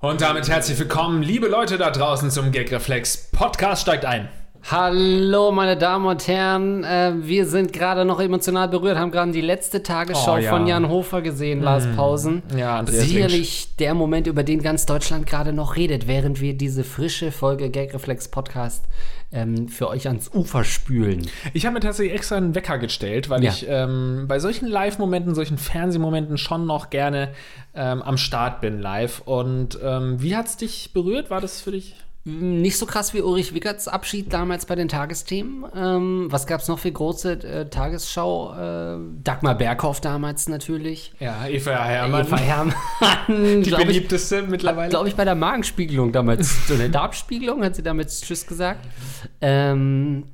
Und damit herzlich willkommen, liebe Leute da draußen zum Gagreflex. Podcast steigt ein. Hallo, meine Damen und Herren. Äh, wir sind gerade noch emotional berührt, haben gerade die letzte Tagesschau Oh, ja. von Jan Hofer gesehen, Lars Pausen. Ja, Andreas Sicherlich der Moment, über den ganz Deutschland gerade noch redet, während wir diese frische Folge Gagreflex Podcast ähm, für euch ans Ufer spülen. Ich habe mir tatsächlich extra einen Wecker gestellt, weil Ja. ich ähm, bei solchen Live-Momenten, solchen Fernsehmomenten schon noch gerne ähm, am Start bin live. Und ähm, wie hat es dich berührt? War das für dich? Nicht so krass wie Ulrich Wickerts Abschied damals bei den Tagesthemen. Ähm, was gab es noch für große äh, Tagesschau? Äh, Dagmar Berghoff damals natürlich. Ja, Eva Herrmann. Eva Herrmann. die glaub ich, beliebteste mittlerweile. glaube ich, bei der Magenspiegelung damals, so eine Darmspiegelung, hat sie damals Tschüss gesagt. Ähm,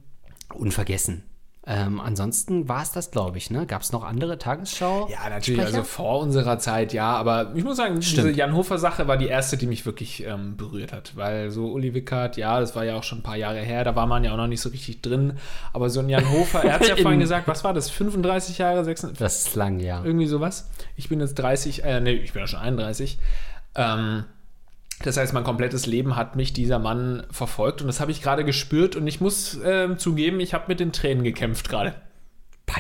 unvergessen. Ähm, ansonsten war es das, glaube ich, ne? Gab es noch andere Tagesschau? Ja, natürlich, Sprecher? also vor unserer Zeit, ja, aber ich muss sagen, diese Stimmt. Jan Hofer-Sache war die erste, die mich wirklich ähm, berührt hat, weil so Uli Wickert, ja, das war ja auch schon ein paar Jahre her, da war man ja auch noch nicht so richtig drin, aber so ein Jan Hofer, er hat ja In- vorhin gesagt, was war das, 35 Jahre, 36, Das ist lang, ja. irgendwie sowas. Ich bin jetzt 30, äh, nee, ich bin ja schon 31. Ähm, das heißt, mein komplettes Leben hat mich dieser Mann verfolgt und das habe ich gerade gespürt und ich muss ähm, zugeben, ich habe mit den Tränen gekämpft gerade.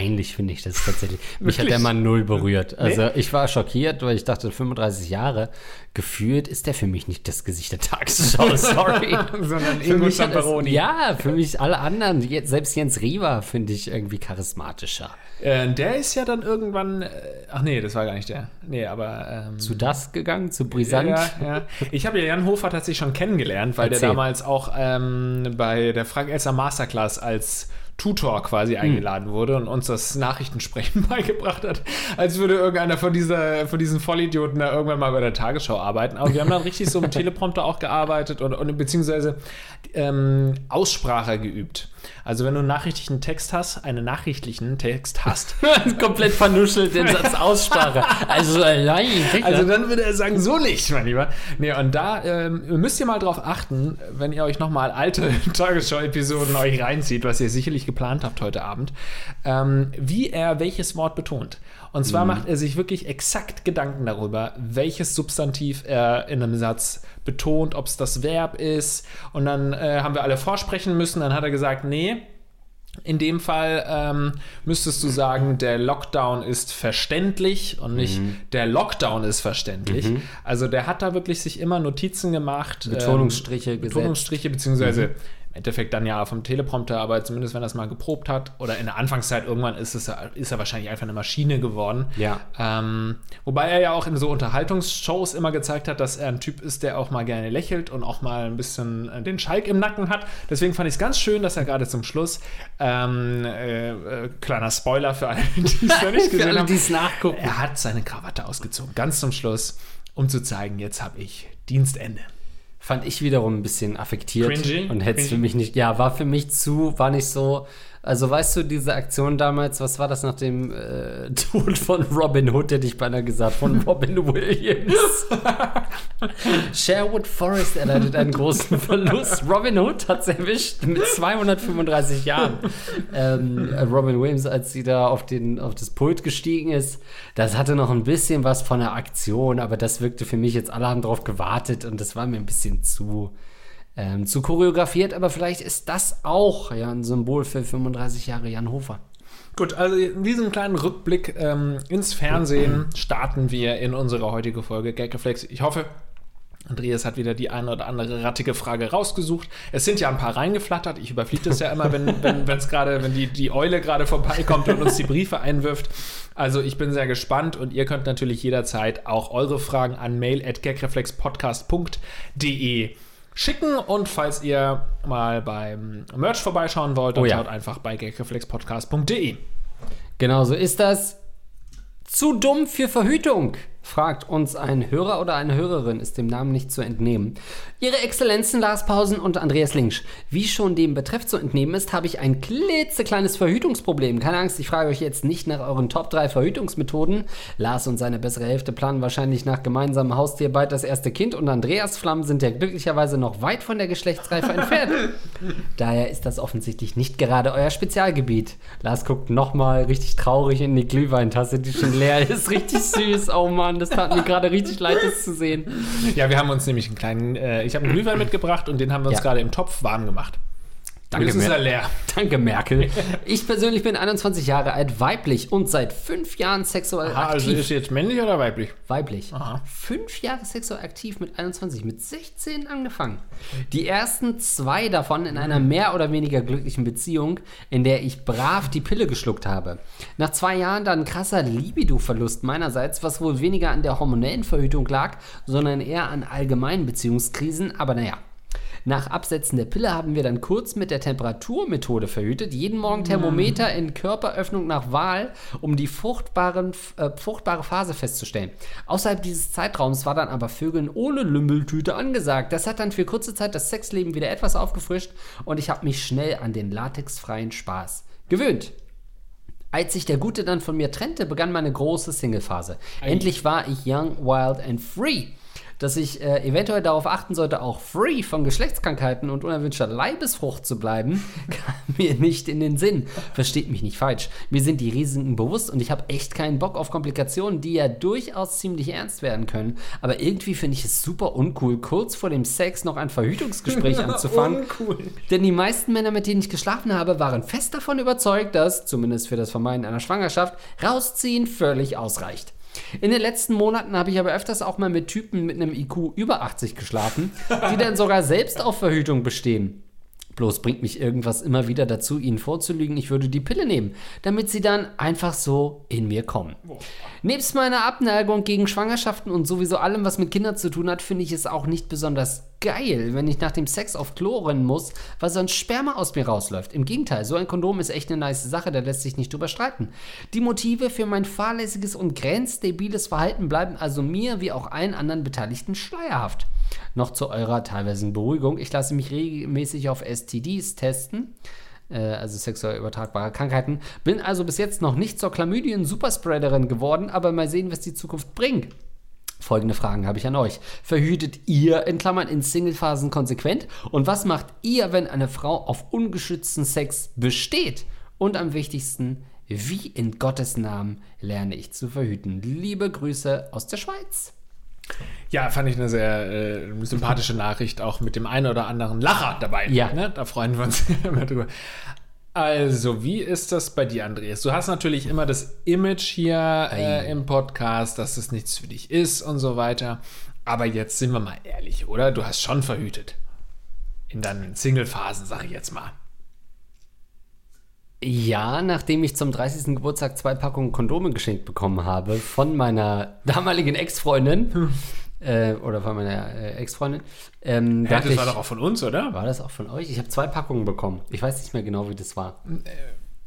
Peinlich finde ich das tatsächlich. Mich hat der Mann null berührt. Also ich war schockiert, weil ich dachte, 35 Jahre gefühlt ist der für mich nicht das Gesicht der Tagesschau. Sorry. Sondern Ingo Zamperoni. ja, für mich alle anderen, selbst Jens Riewer finde ich irgendwie charismatischer. Äh, der ist ja dann irgendwann. Äh, ach nee, das war gar nicht der. Nee, aber. Ähm, Zu das gegangen, zu brisant. ja, ja. Ich habe ja Jan Hofer tatsächlich schon kennengelernt, weil Erzähl. der damals auch ähm, bei der Frank Elster Masterclass als Tutor quasi Hm. eingeladen wurde und uns das Nachrichtensprechen beigebracht hat, als würde irgendeiner von, dieser, von diesen Vollidioten da irgendwann mal bei der Tagesschau arbeiten. Aber wir haben dann richtig so mit Teleprompter auch gearbeitet und, und beziehungsweise ähm, Aussprache geübt. Also wenn du einen nachrichtlichen Text hast, einen nachrichtlichen Text hast, Komplett vernuschelt den Satz Aussprache. Also allein. Also dann würde er sagen, so nicht, mein Lieber. Nee, und da ähm, müsst ihr mal drauf achten, wenn ihr euch nochmal alte Tagesschau-Episoden euch reinzieht, was ihr sicherlich geplant habt heute Abend, ähm, wie er welches Wort betont. Und zwar macht er sich wirklich exakt Gedanken darüber, welches Substantiv er in einem Satz betont, ob es das Verb ist. Und dann äh, haben wir alle vorsprechen müssen. Dann hat er gesagt, nee, in dem Fall ähm, müsstest du sagen, der Lockdown ist verständlich und nicht der Lockdown ist verständlich. Also der hat da wirklich sich immer Notizen gemacht. Betonungsstriche ähm, gesetzt. Betonungsstriche, beziehungsweise im Endeffekt dann ja vom Teleprompter, aber zumindest wenn er es mal geprobt hat oder in der Anfangszeit irgendwann ist, es, ist er wahrscheinlich einfach eine Maschine geworden. Ja. Ähm, wobei er ja auch in so Unterhaltungsshows immer gezeigt hat, dass er ein Typ ist, der auch mal gerne lächelt und auch mal ein bisschen äh, den Schalk im Nacken hat. Deswegen fand ich es ganz schön, dass er gerade zum Schluss, ähm, äh, äh, kleiner Spoiler für alle, die es noch nicht gesehen alle, haben, die es nachgucken. er hat seine Krawatte ausgezogen, ganz zum Schluss, um zu zeigen, jetzt habe ich Dienstende. Fand ich wiederum ein bisschen affektiert. Cringy? Und hätte es für mich nicht, ja, war für mich zu, war nicht so. Also weißt du, diese Aktion damals, was war das nach dem äh, Tod von Robin Hood, hätte ich beinahe gesagt, von Robin Williams. Sherwood Forest erleidet einen großen Verlust. Robin Hood hat es erwischt mit 235 Jahren. Ähm, äh, Robin Williams, als sie da auf, den, auf das Pult gestiegen ist, das hatte noch ein bisschen was von der Aktion, aber das wirkte für mich jetzt, alle haben drauf gewartet und das war mir ein bisschen zu, ähm, zu choreografiert, aber vielleicht ist das auch ja, ein Symbol für 35 Jahre Jan Hofer. Gut, also in diesem kleinen Rückblick ähm, ins Fernsehen starten wir in unsere heutige Folge Gagreflex. Ich hoffe, Andreas hat wieder die eine oder andere rattige Frage rausgesucht. Es sind ja ein paar reingeflattert. Ich überfliege das ja immer, wenn wenn es gerade, wenn die, die Eule gerade vorbeikommt und uns die Briefe einwirft. Also ich bin sehr gespannt und ihr könnt natürlich jederzeit auch eure Fragen an mail@gagreflexpodcast.de schicken und falls ihr mal beim Merch vorbeischauen wollt, dann Oh ja. schaut einfach bei gagreflexpodcast.de. Genau so ist das. Zu dumm für Verhütung. Fragt uns ein Hörer oder eine Hörerin, ist dem Namen nicht zu entnehmen. Ihre Exzellenzen Lars Pausen und Andreas Linksch. Wie schon dem Betreff zu entnehmen ist, habe ich ein klitzekleines Verhütungsproblem. Keine Angst, ich frage euch jetzt nicht nach euren Top 3 Verhütungsmethoden. Lars und seine bessere Hälfte planen wahrscheinlich nach gemeinsamem Haustier bald das erste Kind und Andreas Flammen sind ja glücklicherweise noch weit von der Geschlechtsreife entfernt. Daher ist das offensichtlich nicht gerade euer Spezialgebiet. Lars guckt nochmal richtig traurig in die Glühweintasse, die schon leer ist. Richtig süß. Oh Mann, das tat mir gerade richtig leid, das zu sehen. Ja, wir haben uns nämlich einen kleinen, äh, ich habe einen Glühwein mitgebracht und den haben wir uns Ja. gerade im Topf warm gemacht. Danke, Mer- er leer. Danke, Merkel. Ich persönlich bin 21 Jahre alt, weiblich und seit fünf Jahren sexuell Aha, also aktiv. ist jetzt männlich oder weiblich? weiblich. Aha. Fünf Jahre sexuell aktiv mit 21, mit 16 angefangen. Die ersten zwei davon in einer mehr oder weniger glücklichen Beziehung, in der ich brav die Pille geschluckt habe. Nach zwei Jahren dann krasser Libido-Verlust meinerseits, was wohl weniger an der hormonellen Verhütung lag, sondern eher an allgemeinen Beziehungskrisen. Aber naja, nach Absetzen der Pille haben wir dann kurz mit der Temperaturmethode verhütet. Jeden Morgen Thermometer in Körperöffnung nach Wahl, um die fruchtbaren, äh, fruchtbare Phase festzustellen. Außerhalb dieses Zeitraums war dann aber Vögeln ohne Lümmeltüte angesagt. Das hat dann für kurze Zeit das Sexleben wieder etwas aufgefrischt und ich habe mich schnell an den latexfreien Spaß gewöhnt. Als sich der Gute dann von mir trennte, begann meine große Single-Phase. Endlich war ich young, wild and free. Dass ich äh, eventuell darauf achten sollte, auch free von Geschlechtskrankheiten und unerwünschter Leibesfrucht zu bleiben, kam mir nicht in den Sinn. Versteht mich nicht falsch. Mir sind die Risiken bewusst und ich habe echt keinen Bock auf Komplikationen, die ja durchaus ziemlich ernst werden können. Aber irgendwie finde ich es super uncool, kurz vor dem Sex noch ein Verhütungsgespräch anzufangen. Uncool. Denn die meisten Männer, mit denen ich geschlafen habe, waren fest davon überzeugt, dass, zumindest für das Vermeiden einer Schwangerschaft, rausziehen völlig ausreicht. In den letzten Monaten habe ich aber öfters auch mal mit Typen mit einem IQ über 80 geschlafen, die dann sogar selbst auf Verhütung bestehen. Bloß bringt mich irgendwas immer wieder dazu, ihnen vorzulügen, ich würde die Pille nehmen, damit sie dann einfach so in mir kommen. Nebst meiner Abneigung gegen Schwangerschaften und sowieso allem, was mit Kindern zu tun hat, finde ich es auch nicht besonders geil, wenn ich nach dem Sex auf Klo rennen muss, weil sonst Sperma aus mir rausläuft. Im Gegenteil, so ein Kondom ist echt eine nice Sache, da lässt sich nicht drüber streiten. Die Motive für mein fahrlässiges und grenzdebiles Verhalten bleiben also mir wie auch allen anderen Beteiligten schleierhaft. Noch zu eurer teilweise Beruhigung. Ich lasse mich regelmäßig auf STDs testen, äh, also sexuell übertragbare Krankheiten. Bin also bis jetzt noch nicht zur Chlamydien-Superspreaderin geworden, aber mal sehen, was die Zukunft bringt. Folgende Fragen habe ich an euch. Verhütet ihr in Klammern in Singlephasen konsequent? Und was macht ihr, wenn eine Frau auf ungeschützten Sex besteht? Und am wichtigsten, wie in Gottes Namen lerne ich zu verhüten? Liebe Grüße aus der Schweiz. Ja, fand ich eine sehr äh, sympathische Nachricht, auch mit dem einen oder anderen Lacher dabei. Ja. Ne? Da freuen wir uns immer drüber. Also, wie ist das bei dir, Andreas? Du hast natürlich immer das Image hier äh, im Podcast, dass das nichts für dich ist und so weiter. Aber jetzt sind wir mal ehrlich, oder? Du hast schon verhütet. In deinen Single-Phasen, sag ich jetzt mal. Ja, nachdem ich zum 30. Geburtstag zwei Packungen Kondome geschenkt bekommen habe von meiner damaligen Ex-Freundin äh, oder von meiner äh, Ex-Freundin, ähm, Ja, das ich, war doch auch von uns, oder? war das auch von euch? Ich habe zwei Packungen bekommen. Ich weiß nicht mehr genau, wie das war.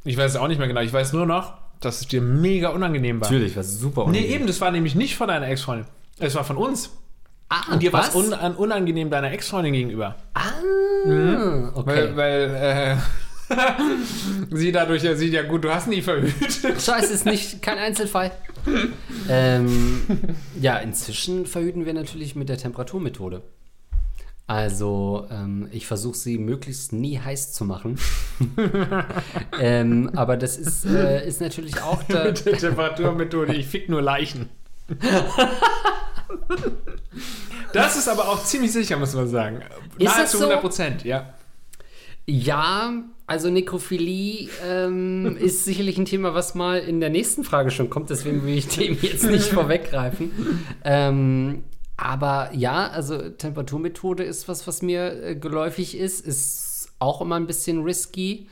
Ich weiß es auch nicht mehr genau. Ich weiß nur noch, dass es dir mega unangenehm war. Natürlich, war super Nee, eben, das war nämlich nicht von deiner Ex-Freundin. Es war von uns. Ah, Und dir war es un an- unangenehm deiner Ex-Freundin gegenüber. Ah, okay. Weil, weil äh, sie dadurch ja sieht, ja gut, du hast nie verhütet. Scheiße, ist nicht kein Einzelfall. ähm, ja, inzwischen verhüten wir natürlich mit der Temperaturmethode. Also, ähm, ich versuche sie möglichst nie heiß zu machen. ähm, aber das ist, äh, ist natürlich auch da, Mit der Temperaturmethode, ich fick nur Leichen. Das ist aber auch ziemlich sicher, muss man sagen. Ist das Nahezu so? 100 Prozent, ja. Ja, also Nekrophilie ähm, ist sicherlich ein Thema, was mal in der nächsten Frage schon kommt, deswegen will ich dem jetzt nicht vorweggreifen. Ähm, aber ja, also Temperaturmethode ist was, was mir äh, geläufig ist, ist auch immer ein bisschen risky.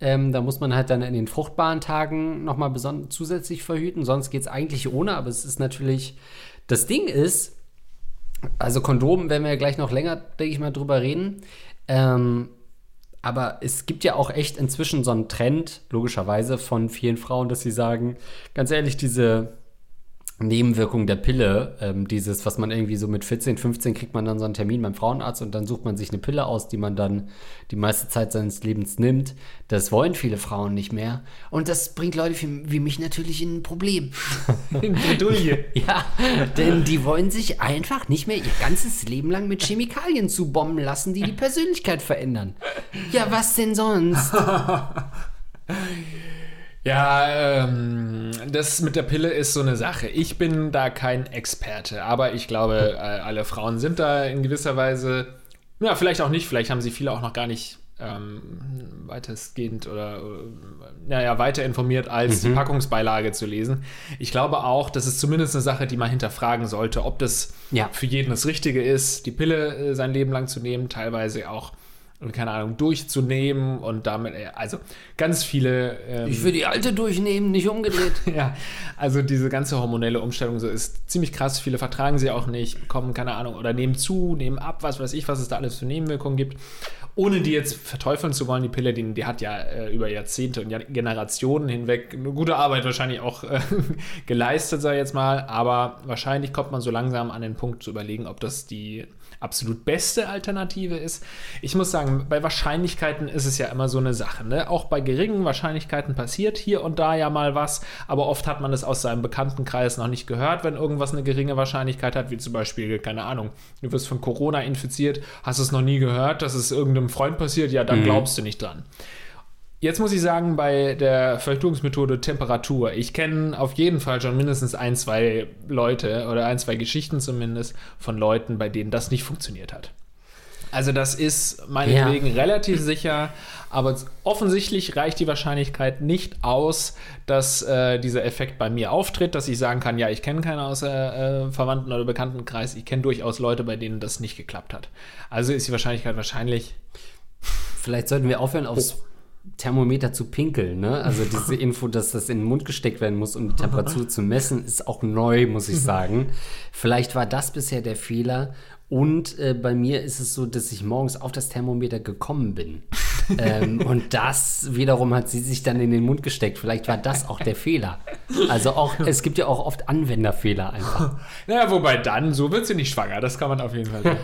Ähm, da muss man halt dann in den fruchtbaren Tagen nochmal zusätzlich verhüten, sonst geht es eigentlich ohne, aber es ist natürlich, das Ding ist, also Kondom werden wir ja gleich noch länger, denke ich mal, drüber reden. Ähm, aber es gibt ja auch echt inzwischen so einen Trend, logischerweise, von vielen Frauen, dass sie sagen, ganz ehrlich, diese Nebenwirkung der Pille, ähm, dieses, was man irgendwie so mit 14, 15 kriegt man dann so einen Termin beim Frauenarzt und dann sucht man sich eine Pille aus, die man dann die meiste Zeit seines Lebens nimmt. Das wollen viele Frauen nicht mehr. Und das bringt Leute wie, wie mich natürlich in ein Problem. In Bredouille. ja, denn die wollen sich einfach nicht mehr ihr ganzes Leben lang mit Chemikalien zubomben lassen, die die Persönlichkeit verändern. Ja, was denn sonst? Ja, ähm, das mit der Pille ist so eine Sache. Ich bin da kein Experte, aber ich glaube, äh, alle Frauen sind da in gewisser Weise, ja, vielleicht auch nicht, vielleicht haben sie viele auch noch gar nicht ähm, weitestgehend oder, äh, naja, weiter informiert, als die Packungsbeilage zu lesen. Ich glaube auch, das ist zumindest eine Sache, die man hinterfragen sollte, ob das Ja. für jeden das Richtige ist, die Pille äh, sein Leben lang zu nehmen, teilweise auch, keine Ahnung, durchzunehmen und damit, äh, also ganz viele. Ähm, Ich will die alte durchnehmen, nicht umgedreht. ja, also diese ganze hormonelle Umstellung so ist ziemlich krass. Viele vertragen sie auch nicht, bekommen keine Ahnung oder nehmen zu, nehmen ab, was weiß ich, was es da alles für Nebenwirkungen gibt. Ohne die jetzt verteufeln zu wollen, die Pille, die, die hat ja äh, über Jahrzehnte und Generationen hinweg eine gute Arbeit wahrscheinlich auch äh, geleistet, sag ich jetzt mal. Aber wahrscheinlich kommt man so langsam an den Punkt zu überlegen, ob das die absolut beste Alternative ist. Ich muss sagen, bei Wahrscheinlichkeiten ist es ja immer so eine Sache. Ne? Auch bei geringen Wahrscheinlichkeiten passiert hier und da ja mal was, aber oft hat man es aus seinem Bekanntenkreis noch nicht gehört, wenn irgendwas eine geringe Wahrscheinlichkeit hat, wie zum Beispiel, keine Ahnung, du wirst von Corona infiziert, hast es noch nie gehört, dass es irgendeinem Freund passiert, ja, dann glaubst du nicht dran. Jetzt muss ich sagen, bei der Verhütungsmethode Temperatur, ich kenne auf jeden Fall schon mindestens ein, zwei Leute oder ein, zwei Geschichten zumindest von Leuten, bei denen das nicht funktioniert hat. Also das ist meinetwegen relativ sicher, aber offensichtlich reicht die Wahrscheinlichkeit nicht aus, dass äh, dieser Effekt bei mir auftritt, dass ich sagen kann, ja, ich kenne keinen aus äh, Verwandten oder Bekanntenkreis, ich kenne durchaus Leute, bei denen das nicht geklappt hat. Also ist die Wahrscheinlichkeit wahrscheinlich Vielleicht sollten wir aufhören, aufs Thermometer zu pinkeln. Ne? Also diese Info, dass das in den Mund gesteckt werden muss, um die Temperatur zu messen, ist auch neu, muss ich sagen. Vielleicht war das bisher der Fehler. Und äh, bei mir ist es so, dass ich morgens auf das Thermometer gekommen bin. ähm, und das wiederum hat sie sich dann in den Mund gesteckt. Vielleicht war das auch der Fehler. Also auch, es gibt ja auch oft Anwenderfehler einfach. Naja, wobei dann, so wird sie nicht schwanger, das kann man auf jeden Fall sagen.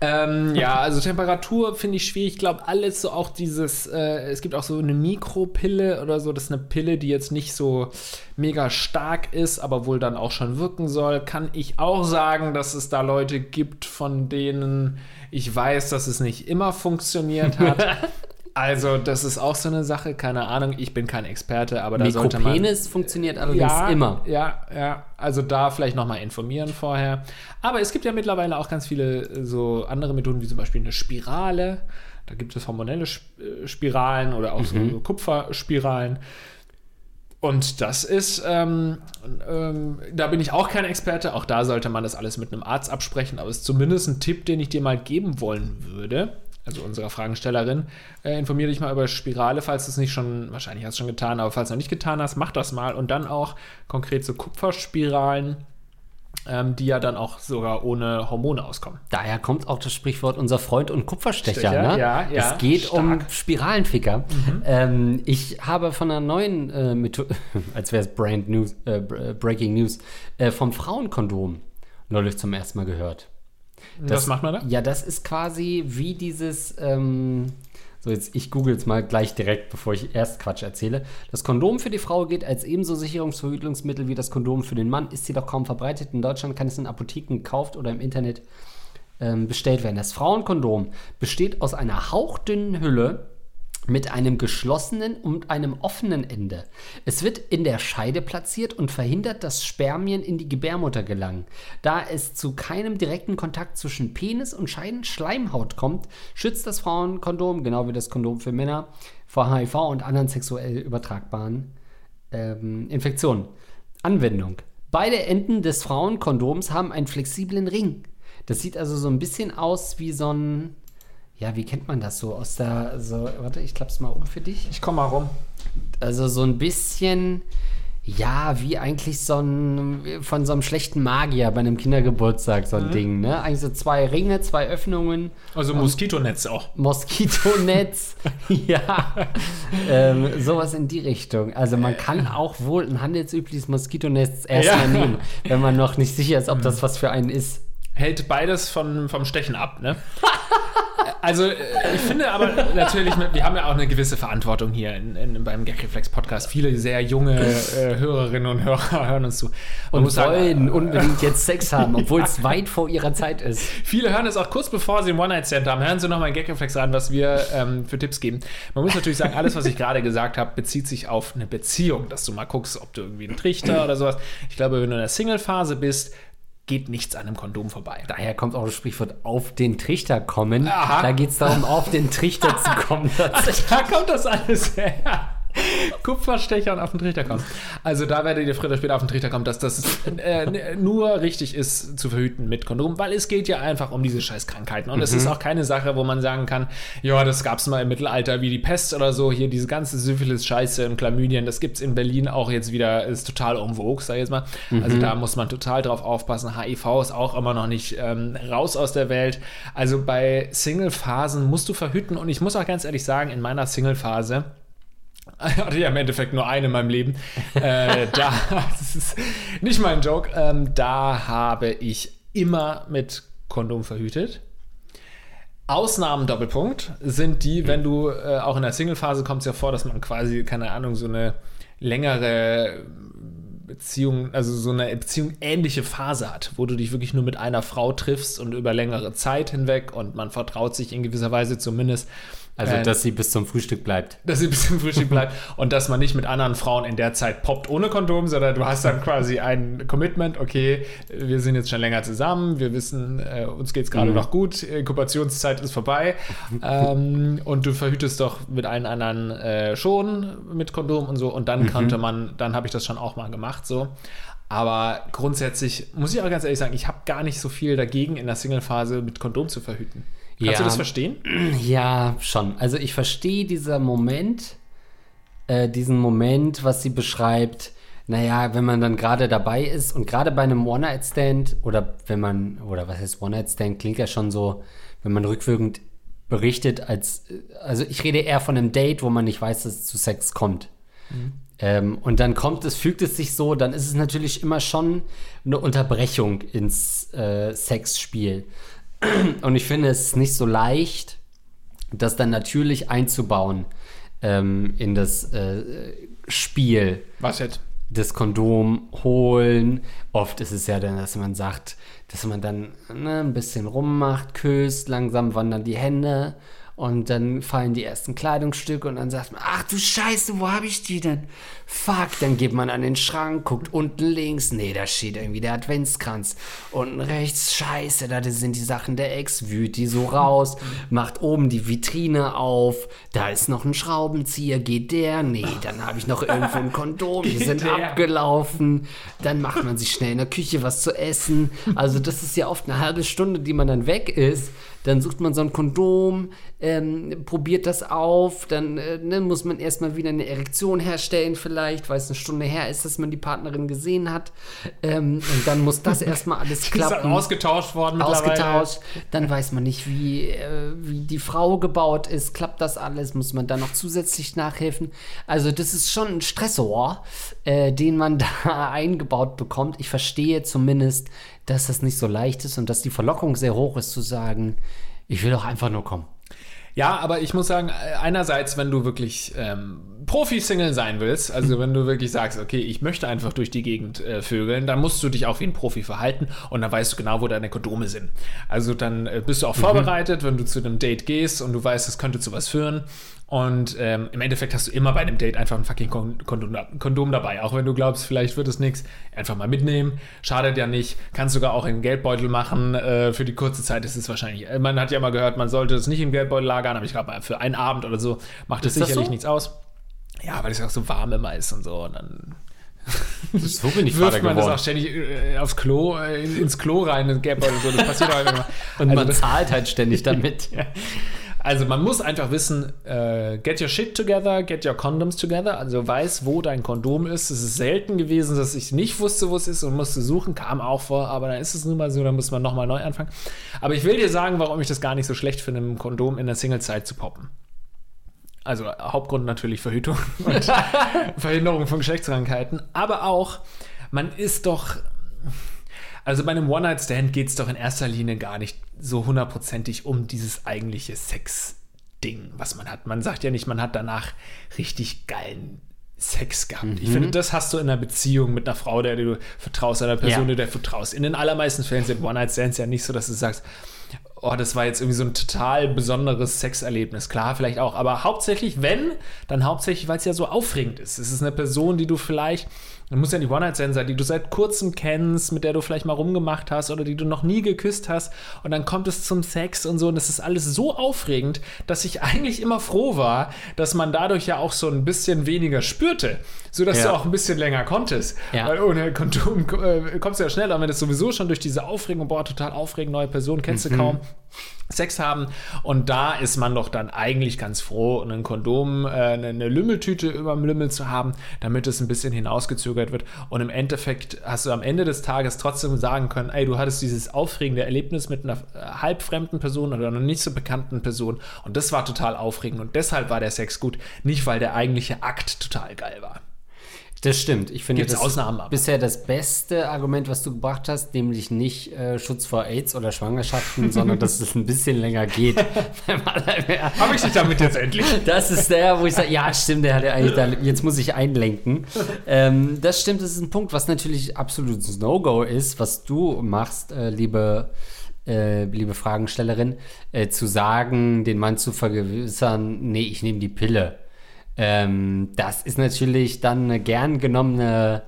Ähm, ja, also Temperatur finde ich schwierig. Ich glaube, alles so auch dieses, äh, es gibt auch so eine Mikropille oder so, das ist eine Pille, die jetzt nicht so mega stark ist, aber wohl dann auch schon wirken soll. Kann ich auch sagen, dass es da Leute gibt, von denen ich weiß, dass es nicht immer funktioniert hat. Also, das ist auch so eine Sache, keine Ahnung, ich bin kein Experte, aber da sollte man. Mikropenis funktioniert allerdings immer. Ja, ja. Also da vielleicht nochmal informieren vorher. Aber es gibt ja mittlerweile auch ganz viele äh, so andere Methoden, wie zum Beispiel eine Spirale. Da gibt es hormonelle äh, Spiralen oder auch Mhm. so, so Kupferspiralen. Und das ist, ähm, ähm, da bin ich auch kein Experte. Auch da sollte man das alles mit einem Arzt absprechen. Aber es ist zumindest ein Tipp, den ich dir mal geben wollen würde. Also unserer Fragestellerin. Äh, informiere dich mal über Spirale, falls du es nicht schon, wahrscheinlich hast du schon getan, aber falls du noch nicht getan hast, mach das mal. Und dann auch konkret so Kupferspiralen, ähm, die ja dann auch sogar ohne Hormone auskommen. Daher kommt auch das Sprichwort unser Freund und Kupferstecher. Stecher, ne? ja, ja, es geht um stark. Mhm. Spiralenficker. Ähm, ich habe von einer neuen äh, Methode, als wäre es Brand News, äh, äh, Breaking News, äh, vom Frauenkondom neulich zum ersten Mal gehört. Was macht man da? Ja, das ist quasi wie dieses. Ähm, so, jetzt ich google es mal gleich direkt, bevor ich erst Quatsch erzähle. Das Kondom für die Frau gilt als ebenso Sicherungsverhütungsmittel wie das Kondom für den Mann, ist jedoch kaum verbreitet. In Deutschland kann es in Apotheken gekauft oder im Internet ähm, bestellt werden. Das Frauenkondom besteht aus einer hauchdünnen Hülle mit einem geschlossenen und einem offenen Ende. Es wird in der Scheide platziert und verhindert, dass Spermien in die Gebärmutter gelangen. Da es zu keinem direkten Kontakt zwischen Penis und Scheidenschleimhaut kommt, schützt das Frauenkondom, genau wie das Kondom für Männer, vor HIV und anderen sexuell übertragbaren ähm, Infektionen. Anwendung. Beide Enden des Frauenkondoms haben einen flexiblen Ring. Das sieht also so ein bisschen aus wie so ein, ja, wie kennt man das so aus der, so, warte, ich klapp's mal um für dich. Ich komme mal rum. Also so ein bisschen, Ja, wie eigentlich so ein, von so einem schlechten Magier bei einem Kindergeburtstag, so ein Mhm. Ding, ne? Eigentlich so zwei Ringe, zwei Öffnungen, Also Moskitonetz auch. Moskitonetz, ja, ähm, sowas in die Richtung. Also man kann auch wohl ein handelsübliches Moskitonetz erstmal Ja. Mhm. nehmen, wenn man noch nicht sicher ist, ob das was für einen ist. Hält beides von, vom Stechen ab, ne? Also, äh, ich finde aber natürlich, wir haben ja auch eine gewisse Verantwortung hier in, in, beim Gagreflex Podcast. Viele sehr junge äh, Hörerinnen und Hörer hören uns zu. Man Und muss sagen, wollen unbedingt jetzt Sex haben, obwohl es weit vor ihrer Zeit ist. Viele hören es auch kurz bevor sie einen One-Night-Stand haben. Hören Sie nochmal Gagreflex an, was wir ähm, für Tipps geben. Man muss natürlich sagen, alles, was ich gerade gesagt habe, bezieht sich auf eine Beziehung, dass du mal guckst, ob du irgendwie einen Trichter oder sowas. Ich glaube, wenn du in der Single-Phase bist, geht nichts an einem Kondom vorbei. Daher kommt auch das Sprichwort auf den Trichter kommen. Aha. Da geht es darum, auf den Trichter zu kommen. Da kommt das alles her. Kupferstecher und auf den Trichter kommen. Also da werdet ihr früher oder später auf den Trichter kommen, dass das äh, nur richtig ist zu verhüten mit Kondom, weil es geht ja einfach um diese Scheißkrankheiten. Und es ist auch keine Sache, wo man sagen kann, ja, das gab es mal im Mittelalter wie die Pest oder so. Hier diese ganze Syphilis-Scheiße und Chlamydien, das gibt es in Berlin auch jetzt wieder, ist total vogue, sag ich jetzt mal. Also da muss man total drauf aufpassen. HIV ist auch immer noch nicht ähm, raus aus der Welt. Also bei Single-Phasen musst du verhüten. Und ich muss auch ganz ehrlich sagen, in meiner Single-Phase, hatte ja im Endeffekt nur eine in meinem Leben. Äh, da, das ist nicht mein Joke, ähm, da habe ich immer mit Kondom verhütet. Ausnahmen Doppelpunkt sind die, wenn du äh, auch in der Single-Phase kommt es ja vor, dass man quasi, keine Ahnung, so eine längere Beziehung, also so eine Beziehung ähnliche Phase hat, wo du dich wirklich nur mit einer Frau triffst und über längere Zeit hinweg und man vertraut sich in gewisser Weise zumindest. Also, Äh, dass sie bis zum Frühstück bleibt. dass sie bis zum Frühstück bleibt und dass man nicht mit anderen Frauen in der Zeit poppt ohne Kondom, sondern du hast dann quasi ein Commitment, okay, wir sind jetzt schon länger zusammen, wir wissen, äh, uns geht es gerade Mhm. noch gut, Inkubationszeit ist vorbei ähm, und du verhütest doch mit allen anderen äh, schon mit Kondom und so und dann Mhm. konnte man, dann habe ich das schon auch mal gemacht so. Aber grundsätzlich muss ich auch ganz ehrlich sagen, ich habe gar nicht so viel dagegen, in der Single-Phase mit Kondom zu verhüten. Kannst Ja. du das verstehen? Ja, schon. Also ich verstehe dieser Moment, äh, diesen Moment, was sie beschreibt. Naja, wenn man dann gerade dabei ist und gerade bei einem One-Night-Stand oder wenn man, oder was heißt One-Night-Stand, klingt ja schon so, wenn man rückwirkend berichtet, als, also ich rede eher von einem Date, wo man nicht weiß, dass es zu Sex kommt. Ähm, und dann kommt es, fügt es sich so, dann ist es natürlich immer schon eine Unterbrechung ins äh, Sexspiel. Und ich finde es ist nicht so leicht, das dann natürlich einzubauen ähm, in das äh, Spiel. Was jetzt? Das Kondom holen. Oft ist es ja dann, dass man sagt, dass man dann ne, ein bisschen rummacht, küsst, langsam wandern die Hände und dann fallen die ersten Kleidungsstücke und dann sagt man, ach du Scheiße, wo habe ich die denn? Fuck, dann geht man an den Schrank, guckt unten links, nee, da steht irgendwie der Adventskranz. Unten rechts, scheiße, da sind die Sachen der Ex, wühlt die so raus, macht oben die Vitrine auf, da ist noch ein Schraubenzieher, geht der? Nee, dann habe ich noch irgendwo ein Kondom, die sind der? abgelaufen. Dann macht man sich schnell in der Küche was zu essen. Also das ist ja oft eine halbe Stunde, die man dann weg ist. Dann sucht man so ein Kondom, ähm, probiert das auf, dann äh, ne, muss man erstmal wieder eine Erektion herstellen vielleicht, weil es eine Stunde her ist, dass man die Partnerin gesehen hat. Ähm, und dann muss das erstmal alles Ist klappen ausgetauscht worden ausgetauscht. Dann weiß man nicht, wie, äh, wie die Frau gebaut ist. Klappt das alles? Muss man da noch zusätzlich nachhelfen? Also, das ist schon ein Stressor, äh, den man da eingebaut bekommt. Ich verstehe zumindest, dass das nicht so leicht ist und dass die Verlockung sehr hoch ist, zu sagen, ich will doch einfach nur kommen. Ja, aber ich muss sagen, äh, einerseits, wenn du wirklich ähm, Profi-Single sein willst, also wenn du wirklich sagst, okay, ich möchte einfach durch die Gegend äh, vögeln, dann musst du dich auch wie ein Profi verhalten und dann weißt du genau, wo deine Kondome sind. Also dann äh, bist du auch vorbereitet, wenn du zu einem Date gehst und du weißt, es könnte zu was führen. Und ähm, im Endeffekt hast du immer bei einem Date einfach ein fucking Kon Kondom, Kondom dabei. Auch wenn du glaubst, vielleicht wird es nichts, einfach mal mitnehmen. Schadet ja nicht. Kannst sogar auch in den Geldbeutel machen. Äh, für die kurze Zeit ist es wahrscheinlich. äh, Man hat ja mal gehört, man sollte es nicht im Geldbeutel lagern, aber ich glaube, für einen Abend oder so macht es sicherlich so? nichts aus. Ja, weil es auch so warm immer ist und so. Und dann So bin ich wirft man das auch ständig äh, aufs Klo, äh, in- ins Klo rein, in den Geldbeutel und so. Das passiert auch immer. Und Also man zahlt halt ständig damit. Also man muss einfach wissen, äh, get your shit together, get your condoms together. Also weiß, wo dein Kondom ist. Es ist selten gewesen, dass ich nicht wusste, wo es ist und musste suchen. Kam auch vor, aber dann ist es nun mal so, dann muss man nochmal neu anfangen. Aber ich will dir sagen, warum ich das gar nicht so schlecht finde, ein Kondom in der Single-Zeit zu poppen. Also Hauptgrund natürlich Verhütung und Verhinderung von Geschlechtskrankheiten. Aber auch, man ist doch also bei einem One-Night-Stand geht es doch in erster Linie gar nicht so hundertprozentig um dieses eigentliche Sex-Ding, was man hat. Man sagt ja nicht, man hat danach richtig geilen Sex gehabt. Mhm. Ich finde, das hast du in einer Beziehung mit einer Frau, der du vertraust, einer Person, ja. der du vertraust. In den allermeisten Fällen sind One-Night-Stands ja nicht so, dass du sagst, oh, das war jetzt irgendwie so ein total besonderes Sexerlebnis. Klar, vielleicht auch, aber hauptsächlich, wenn, dann hauptsächlich, weil es ja so aufregend ist. Es ist eine Person, die du vielleicht dann muss ja nicht One-Night-Stand sein, die du seit kurzem kennst, mit der du vielleicht mal rumgemacht hast oder die du noch nie geküsst hast. Und dann kommt es zum Sex und so. Und das ist alles so aufregend, dass ich eigentlich immer froh war, dass man dadurch ja auch so ein bisschen weniger spürte. Sodass ja. du auch ein bisschen länger konntest. Ja. Weil ohne Kondom äh, kommst du ja schneller. Und wenn es sowieso schon durch diese Aufregung, boah, total aufregend, neue Person, kennst mhm. du kaum Sex haben. Und da ist man doch dann eigentlich ganz froh, ein Kondom, äh, eine Lümmeltüte über dem Lümmel zu haben, damit es ein bisschen hinausgezögert wird. Und im Endeffekt hast du am Ende des Tages trotzdem sagen können, ey, du hattest dieses aufregende Erlebnis mit einer äh, halbfremden Person oder einer nicht so bekannten Person. Und das war total aufregend. Und deshalb war der Sex gut. Nicht, weil der eigentliche Akt total geil war. Das stimmt. Ich finde Gibt's das Ausnahmen aber. bisher das beste Argument, was du gebracht hast, nämlich nicht äh, Schutz vor AIDS oder Schwangerschaften, sondern dass es ein bisschen länger geht. Habe ich dich damit jetzt endlich? Das ist der, wo ich sage, ja, stimmt, der hat ja eigentlich, da, jetzt muss ich einlenken. Ähm, das stimmt, das ist ein Punkt, was natürlich absolutes No-Go ist, was du machst, äh, liebe äh, liebe Fragenstellerin, äh, zu sagen, den Mann zu vergewissern, nee, ich nehme die Pille. Ähm, das ist natürlich dann eine gern genommene,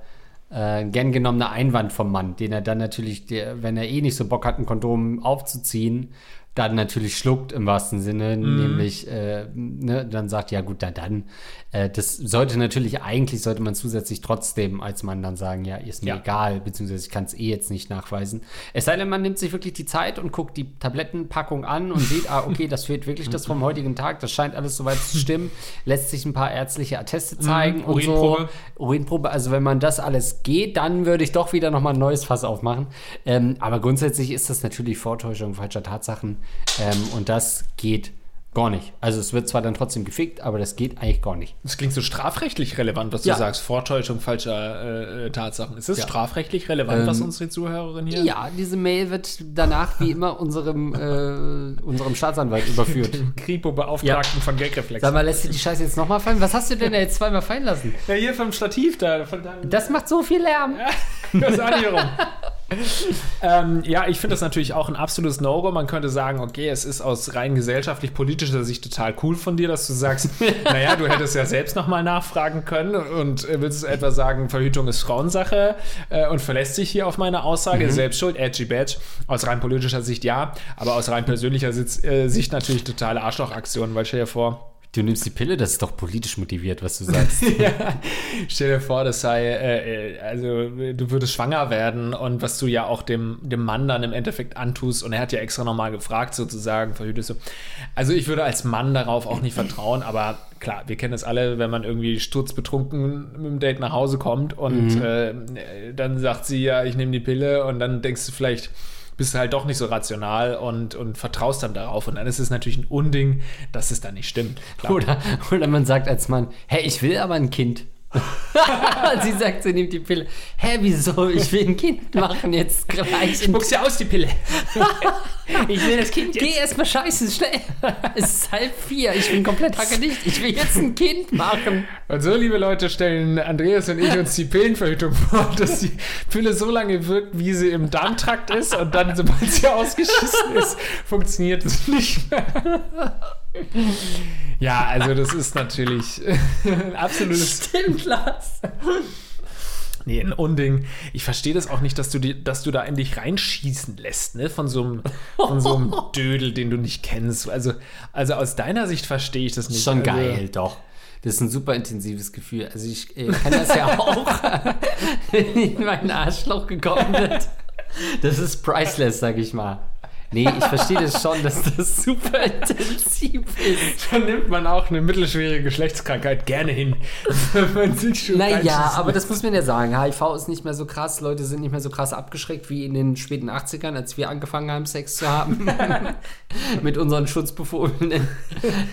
äh, gern genommene Einwand vom Mann, den er dann natürlich, der, wenn er eh nicht so Bock hat, ein Kondom aufzuziehen, dann natürlich schluckt im wahrsten Sinne, mhm. nämlich äh, ne, dann sagt, ja gut, dann, dann äh, das sollte natürlich, eigentlich sollte man zusätzlich trotzdem als Mann dann sagen, ja, ist mir ja. egal, beziehungsweise ich kann es eh jetzt nicht nachweisen. Es sei denn, man nimmt sich wirklich die Zeit und guckt die Tablettenpackung an und sieht, ah, okay, das fehlt wirklich das vom heutigen Tag, das scheint alles soweit zu stimmen, lässt sich ein paar ärztliche Atteste zeigen mhm, und Urinprobe. so. Urinprobe. Also wenn man das alles geht, dann würde ich doch wieder nochmal ein neues Fass aufmachen. Ähm, aber grundsätzlich ist das natürlich Vortäuschung falscher Tatsachen ähm, und das geht Gar nicht. Also es wird zwar dann trotzdem gefickt, aber das geht eigentlich gar nicht. Das klingt so strafrechtlich relevant, was ja. du sagst. Vortäuschung falscher äh, Tatsachen. Ist das ja. strafrechtlich relevant, ähm, was unsere Zuhörerin hier? Ja, diese Mail wird danach wie immer unserem, äh, unserem Staatsanwalt überführt. Dem Kripo-Beauftragten ja. von Gagreflex. Sag mal, lässt du die Scheiße jetzt nochmal fallen? Was hast du denn da jetzt zweimal fallen lassen? Ja, hier vom Stativ da. das macht so viel Lärm. das ist rum. ähm, ja, ich finde das natürlich auch ein absolutes No-Go. Man könnte sagen, okay, es ist aus rein gesellschaftlich-politischer Sicht total cool von dir, dass du sagst, naja, du hättest ja selbst nochmal nachfragen können und willst etwa sagen, Verhütung ist Frauensache äh, und verlässt sich hier auf meine Aussage, mhm. selbst schuld, edgy badge. Aus rein politischer Sicht ja, aber aus rein persönlicher Sitz, äh, Sicht natürlich totale Arschlochaktion, weil stell dir vor, Du nimmst die Pille, das ist doch politisch motiviert, was du sagst. ja. Stell dir vor, das sei, äh, äh, also du würdest schwanger werden und was du ja auch dem, dem Mann dann im Endeffekt antust und er hat ja extra nochmal gefragt, sozusagen, verhütest du. Also ich würde als Mann darauf auch nicht vertrauen, aber klar, wir kennen es alle, wenn man irgendwie sturzbetrunken mit dem Date nach Hause kommt und mhm. äh, dann sagt sie ja, ich nehme die Pille und dann denkst du vielleicht, bist du halt doch nicht so rational und, und vertraust dann darauf. Und dann ist es natürlich ein Unding, dass es dann nicht stimmt. Oder, oder man sagt als Mann, hey, ich will aber ein Kind. sie sagt, sie nimmt die Pille. Hä, wieso? Ich will ein Kind machen jetzt gleich. Spuck's ja aus, die Pille. ich will das Kind jetzt. Geh erstmal scheißen, schnell. es ist halb vier. Ich bin komplett hackedicht. Ich will jetzt ein Kind machen. Und so, liebe Leute, stellen Andreas und ich uns die Pillenverhütung vor, dass die Pille so lange wirkt, wie sie im Darmtrakt ist. Und dann, sobald sie ausgeschissen ist, funktioniert es nicht mehr. Ja, also das ist natürlich ein absolutes. Stimmt, Lars. Nee, ein Unding. Ich verstehe das auch nicht, dass du, die, dass du da in dich reinschießen lässt, ne? Von so, einem, von so einem Dödel, den du nicht kennst. Also, also aus deiner Sicht verstehe ich das nicht. Schon also, geil, doch. Das ist ein super intensives Gefühl. Also ich äh, kann das ja auch, wenn in meinen Arschloch gekommen wird. Das ist priceless, sag ich mal. Nee, ich verstehe das schon, dass das super intensiv ist. Dann nimmt man auch eine mittelschwere Geschlechtskrankheit gerne hin. wenn man sich schon Naja, aber das muss man ja sagen. HIV ist nicht mehr so krass, Leute sind nicht mehr so krass abgeschreckt wie in den späten 80ern, als wir angefangen haben, Sex zu haben. Mit unseren Schutzbefohlenen.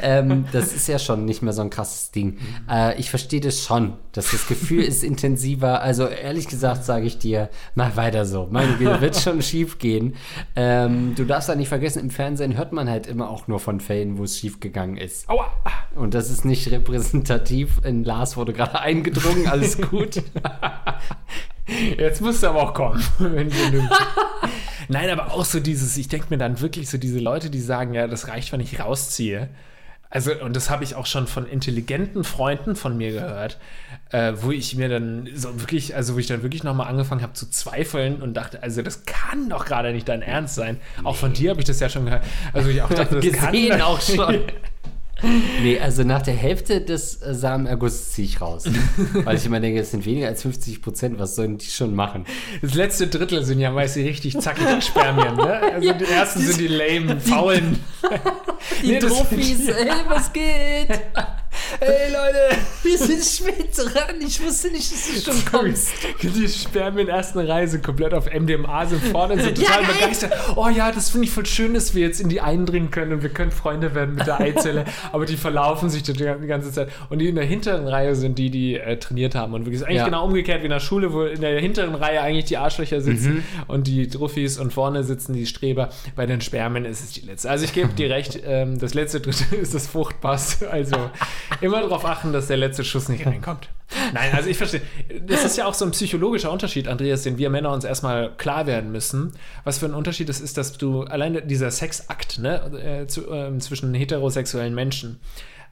ähm, das ist ja schon nicht mehr so ein krasses Ding. Äh, ich verstehe das schon, dass das Gefühl ist intensiver. Also ehrlich gesagt sage ich dir, mach weiter so. Meine Güte, wird schon schief gehen. Ähm, du darfst ja nicht vergessen, im Fernsehen hört man halt immer auch nur von Fällen, wo es schief gegangen ist. Aua! Und das ist nicht repräsentativ. In Lars wurde gerade eingedrungen, alles gut. Jetzt musst du aber auch kommen. Nein, aber auch so dieses, ich denke mir dann wirklich so diese Leute, die sagen, ja, das reicht, wenn ich rausziehe. Also, und das habe ich auch schon von intelligenten Freunden von mir gehört, äh, wo ich mir dann so wirklich, also wo ich dann wirklich nochmal angefangen habe zu zweifeln und dachte, also das kann doch gerade nicht dein Ernst sein. Auch von dir habe ich das ja schon gehört. Also ich auch dachte, das kann Gesehen doch- auch schon. Nee, also nach der Hälfte des äh, Samenergusses ziehe ich raus. Weil ich immer denke, es sind weniger als 50 Prozent, was sollen die schon machen? Das letzte Drittel sind ja meist die richtig zackigen Spermien, ne? Also die ersten sind die lame, faulen. Die Nee, Trophys, ey, was geht? Hey Leute! Wir sind spät dran, ich wusste nicht, dass du schon kommst. Die Spermien ersten Reise komplett auf MDMA sind vorne und sind Ja, total geil. begeistert. Oh ja, das finde ich voll schön, dass wir jetzt in die eindringen können und wir können Freunde werden mit der Eizelle. Aber die verlaufen sich die die ganze Zeit. Und die in der hinteren Reihe sind die, die äh, trainiert haben. Und wirklich ist eigentlich Ja. genau umgekehrt wie in der Schule, wo in der hinteren Reihe eigentlich die Arschlöcher sitzen Mhm. und die Truffis und vorne sitzen die Streber. Bei den Spermien ist es die letzte. Also ich gebe dir recht, ähm, das letzte Drittel ist das Fruchtbarste. Also immer darauf achten, dass der letzte Schuss nicht reinkommt. Nein, also ich verstehe. Das ist ja auch so ein psychologischer Unterschied, Andreas, den wir Männer uns erstmal klar werden müssen. Was für ein Unterschied es ist, dass du alleine dieser Sexakt ne, äh, zu, ähm, zwischen heterosexuellen Menschen.